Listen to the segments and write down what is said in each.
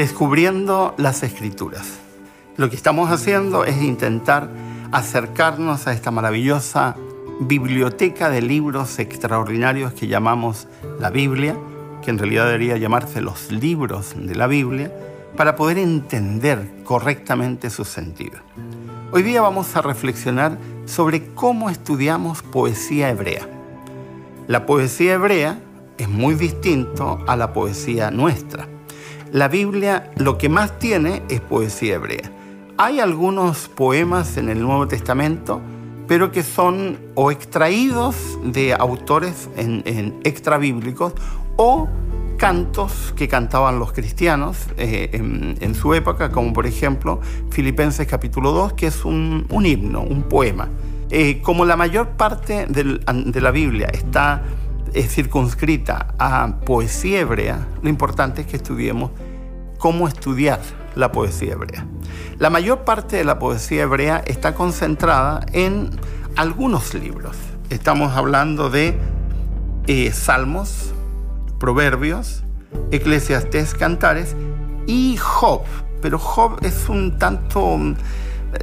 descubriendo las escrituras. Lo que estamos haciendo es intentar acercarnos a esta maravillosa biblioteca de libros extraordinarios que llamamos la Biblia, que en realidad debería llamarse los libros de la Biblia, para poder entender correctamente su sentido. Hoy día vamos a reflexionar sobre cómo estudiamos poesía hebrea. La poesía hebrea es muy distinto a la poesía nuestra. La Biblia lo que más tiene es poesía hebrea. Hay algunos poemas en el Nuevo Testamento, pero que son o extraídos de autores en, en extrabíblicos o cantos que cantaban los cristianos eh, en, su época, como por ejemplo Filipenses capítulo 2, que es un, himno, un poema. Eh, como la mayor parte de la Biblia está circunscrita a poesía hebrea, lo importante es que estudiemos cómo estudiar la poesía hebrea. La mayor parte de la poesía hebrea está concentrada en algunos libros. Estamos hablando de eh, salmos, Proverbios, Eclesiastés, Cantares y Job. Pero Job es un tanto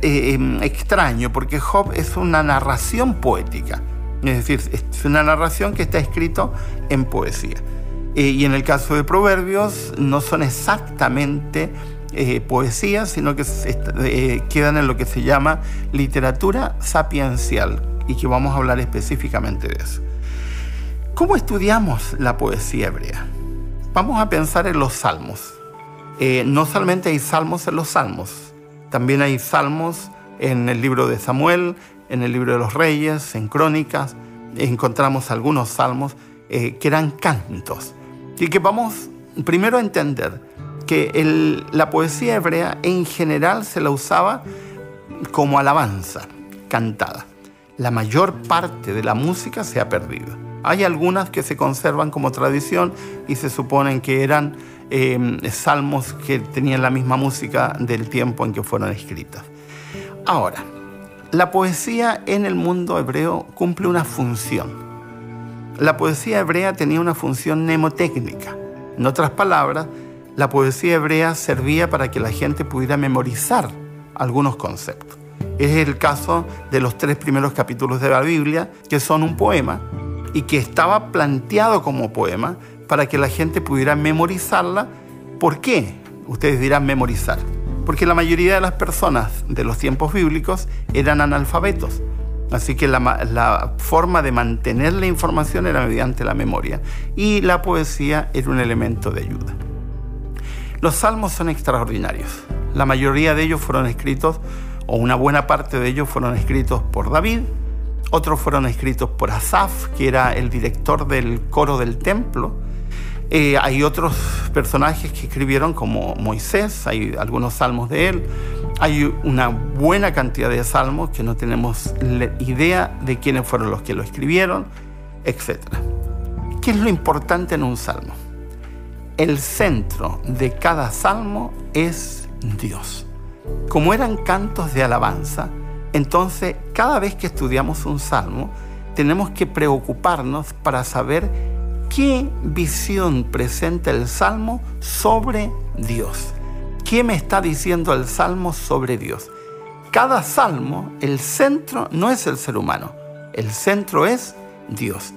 eh, em, extraño porque Job es una narración poética. Es decir, es una narración que está escrito en poesía. Eh, y en el caso de Proverbios no son exactamente eh, poesías, sino que quedan en lo que se llama literatura sapiencial y que vamos a hablar específicamente de eso. ¿Cómo estudiamos la poesía hebrea? Vamos a pensar en los salmos. Eh, no solamente hay salmos en los salmos, también hay salmos en el libro de Samuel, en el libro de los reyes, en crónicas. Encontramos algunos salmos eh, que eran cantos. Y que vamos primero a entender que la poesía hebrea en general se la usaba como alabanza cantada. La mayor parte de la música se ha perdido. Hay algunas que se conservan como tradición y se suponen que eran em, salmos que tenían la misma música del tiempo en que fueron escritas. Ahora, la poesía en el mundo hebreo cumple una función. La poesía hebrea tenía una función mnemotécnica. En otras palabras, la poesía hebrea servía para que la gente pudiera memorizar algunos conceptos. Es el caso de los tres primeros capítulos de la Biblia, que son un poema y que estaba planteado como poema para que la gente pudiera memorizarla. ¿Por qué? Ustedes dirán memorizar. Porque la mayoría de las personas de los tiempos bíblicos eran analfabetos. Así que la, forma de mantener la información era mediante la memoria y la poesía era un elemento de ayuda. Los salmos son extraordinarios. La mayoría de ellos fueron escritos, o una buena parte de ellos fueron escritos por David, otros fueron escritos por Asaf, que era el director del coro del templo. Eh, hay otros personajes que escribieron como Moisés, hay algunos salmos de él. Hay una buena cantidad de salmos que no tenemos idea de quiénes fueron los que lo escribieron, etc. ¿Qué es lo importante en un salmo? El centro de cada salmo es Dios. Como eran cantos de alabanza, entonces, cada vez que estudiamos un salmo, tenemos que preocuparnos para saber qué visión presenta el salmo sobre Dios. ¿Qué me está diciendo el salmo sobre Dios? Cada salmo, el centro no es el ser humano, el centro es Dios.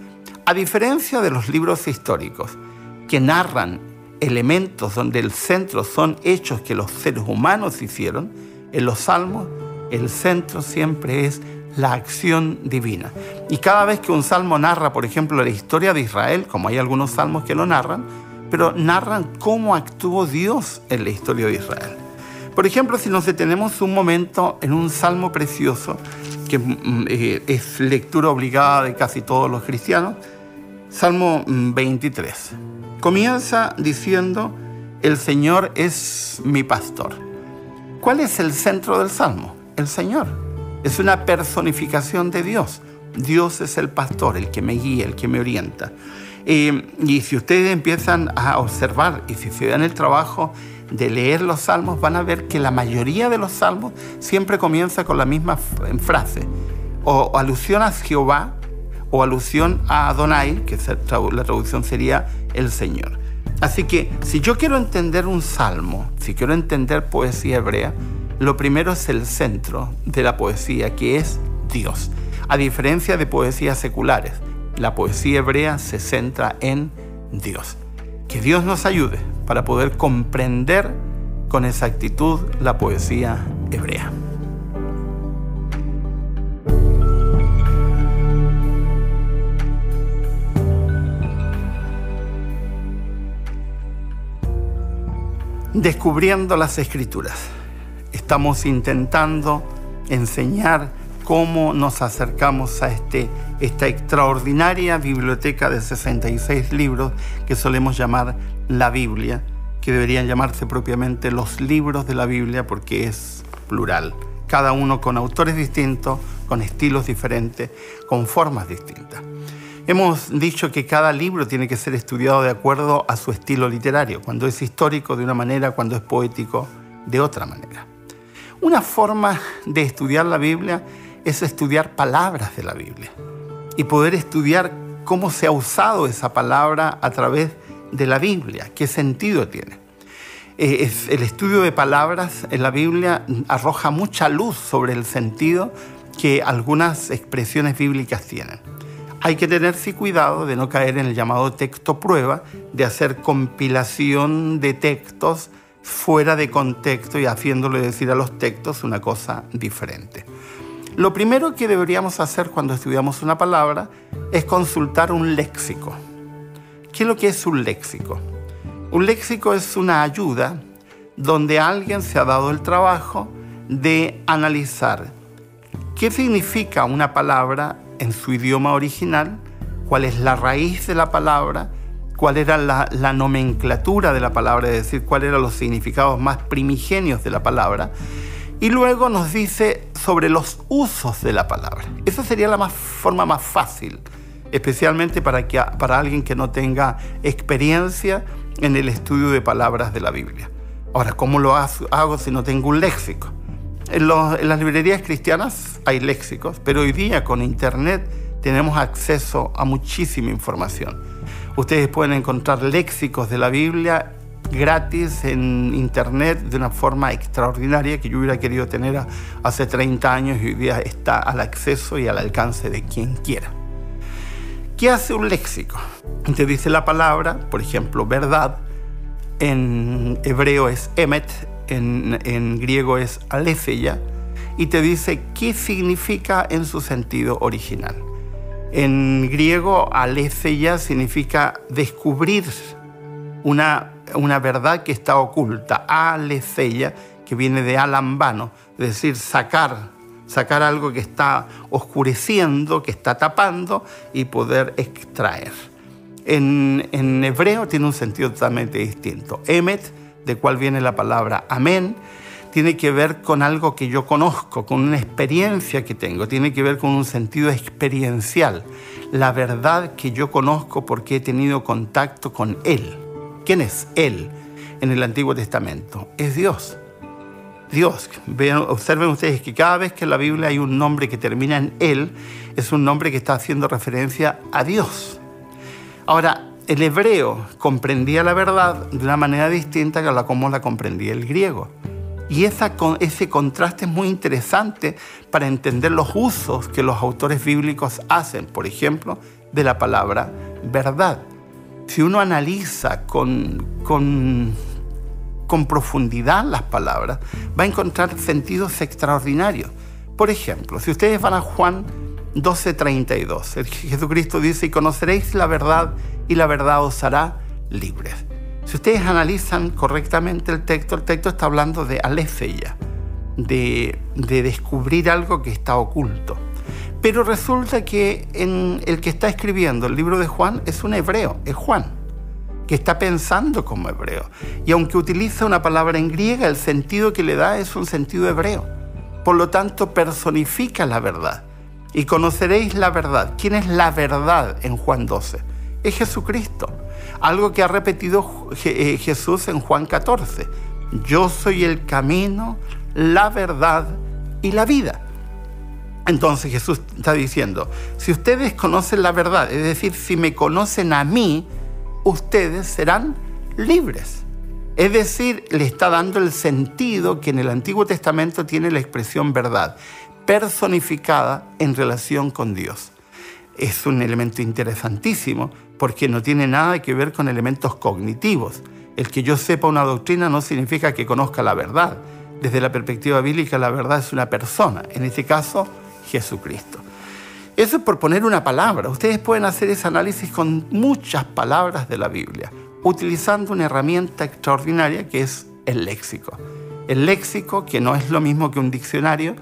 A diferencia de los libros históricos que narran elementos donde el centro son hechos que los seres humanos hicieron, en los salmos el centro siempre es la acción divina. Y cada vez que un salmo narra, por ejemplo, la historia de Israel, como hay algunos salmos que lo narran, pero narran cómo actuó Dios en la historia de Israel. Por ejemplo, si nos detenemos un momento en un salmo precioso, que mm, eh, es lectura obligada de casi todos los cristianos, Salmo 23. Mm, Comienza diciendo, el Señor es mi pastor. ¿Cuál es el centro del salmo? El Señor. Es una personificación de Dios. Dios es el pastor, el que me guía, el que me orienta. Y si ustedes empiezan a observar y si se dan el trabajo de leer los salmos, van a ver que la mayoría de los salmos siempre comienza con la misma frase. O alusión a Jehová o alusión a Adonai, que la traducción sería el Señor. Así que si yo quiero entender un salmo, si quiero entender poesía hebrea, lo primero es el centro de la poesía, que es Dios. A diferencia de poesías seculares, la poesía hebrea se centra en Dios. Que Dios nos ayude para poder comprender con exactitud la poesía hebrea. Descubriendo las escrituras. Estamos intentando enseñar cómo nos acercamos a este, esta extraordinaria biblioteca de 66 libros que solemos llamar la Biblia, que deberían llamarse propiamente los libros de la Biblia porque es plural, cada uno con autores distintos, con estilos diferentes, con formas distintas. Hemos dicho que cada libro tiene que ser estudiado de acuerdo a su estilo literario, cuando es histórico de una manera, cuando es poético de otra manera. Una forma de estudiar la Biblia es estudiar palabras de la Biblia y poder estudiar cómo se ha usado esa palabra a través de la Biblia, qué sentido tiene. Eh, el estudio de palabras en la Biblia arroja mucha luz sobre el sentido que algunas expresiones bíblicas tienen. Hay que tenerse cuidado de no caer en el llamado texto prueba, de hacer compilación de textos fuera de contexto y haciéndole decir a los textos una cosa diferente. Lo primero que deberíamos hacer cuando estudiamos una palabra es consultar un léxico. ¿Qué es lo que es un léxico? Un léxico es una ayuda donde alguien se ha dado el trabajo de analizar qué significa una palabra en su idioma original, cuál es la raíz de la palabra, cuál era la, la, nomenclatura de la palabra, es decir, cuáles eran los significados más primigenios de la palabra, y luego nos dice sobre los usos de la palabra. Esa sería la más, forma más fácil, especialmente para, que, para alguien que no tenga experiencia en el estudio de palabras de la Biblia. Ahora, ¿cómo lo hago si no tengo un léxico? En, en las librerías cristianas hay léxicos, pero hoy día con Internet tenemos acceso a muchísima información. Ustedes pueden encontrar léxicos de la Biblia gratis en internet de una forma extraordinaria que yo hubiera querido tener hace 30 años y hoy día está al acceso y al alcance de quien quiera. ¿Qué hace un léxico? Te dice la palabra, por ejemplo, verdad, en hebreo es emet, en, griego es aletheia, y te dice qué significa en su sentido original. En griego, aletheia significa descubrir una una verdad que está oculta, aletheia, que viene de alambano, es decir, sacar, sacar algo que está oscureciendo, que está tapando y poder extraer. En, en hebreo tiene un sentido totalmente distinto. Emet, de cual viene la palabra amén, tiene que ver con algo que yo conozco, con una experiencia que tengo, tiene que ver con un sentido experiencial, la verdad que yo conozco porque he tenido contacto con Él. ¿Quién es Él en el Antiguo Testamento? Es Dios. Dios. observen ustedes que cada vez que en la Biblia hay un nombre que termina en Él, es un nombre que está haciendo referencia a Dios. Ahora, el hebreo comprendía la verdad de una manera distinta a la como la comprendía el griego. Y ese contraste es muy interesante para entender los usos que los autores bíblicos hacen, por ejemplo, de la palabra verdad si uno analiza con, con, profundidad las palabras, va a encontrar sentidos extraordinarios. Por ejemplo, si ustedes van a Juan 12:32, Jesucristo dice, y conoceréis la verdad y la verdad os hará libres. Si ustedes analizan correctamente el texto, el texto está hablando de aletheia, de, de descubrir algo que está oculto. Pero resulta que en el que está escribiendo el libro de Juan es un hebreo, es Juan, que está pensando como hebreo. Y aunque utiliza una palabra en griega, el sentido que le da es un sentido hebreo. Por lo tanto, personifica la verdad. Y conoceréis la verdad. ¿Quién es la verdad en Juan 12? Es Jesucristo. Algo que ha repetido eh, Jesús en Juan 14. Yo soy el camino, la verdad y la vida. Entonces Jesús está diciendo, si ustedes conocen la verdad, es decir, si me conocen a mí, ustedes serán libres. Es decir, le está dando el sentido que en el Antiguo Testamento tiene la expresión verdad, personificada en relación con Dios. Es un elemento interesantísimo porque no tiene nada que ver con elementos cognitivos. El que yo sepa una doctrina no significa que conozca la verdad. Desde la perspectiva bíblica, la verdad es una persona, en este caso, Jesucristo. Eso es por poner una palabra. Ustedes pueden hacer ese análisis con muchas palabras de la Biblia, utilizando una herramienta extraordinaria que es el léxico. El léxico, que no es lo mismo que un diccionario,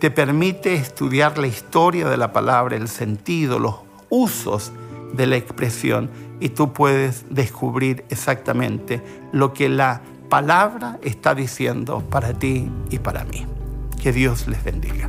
te permite estudiar la historia de la palabra, el sentido, los usos de la expresión y tú puedes descubrir exactamente lo que la palabra está diciendo para ti y para mí. Que Dios les bendiga.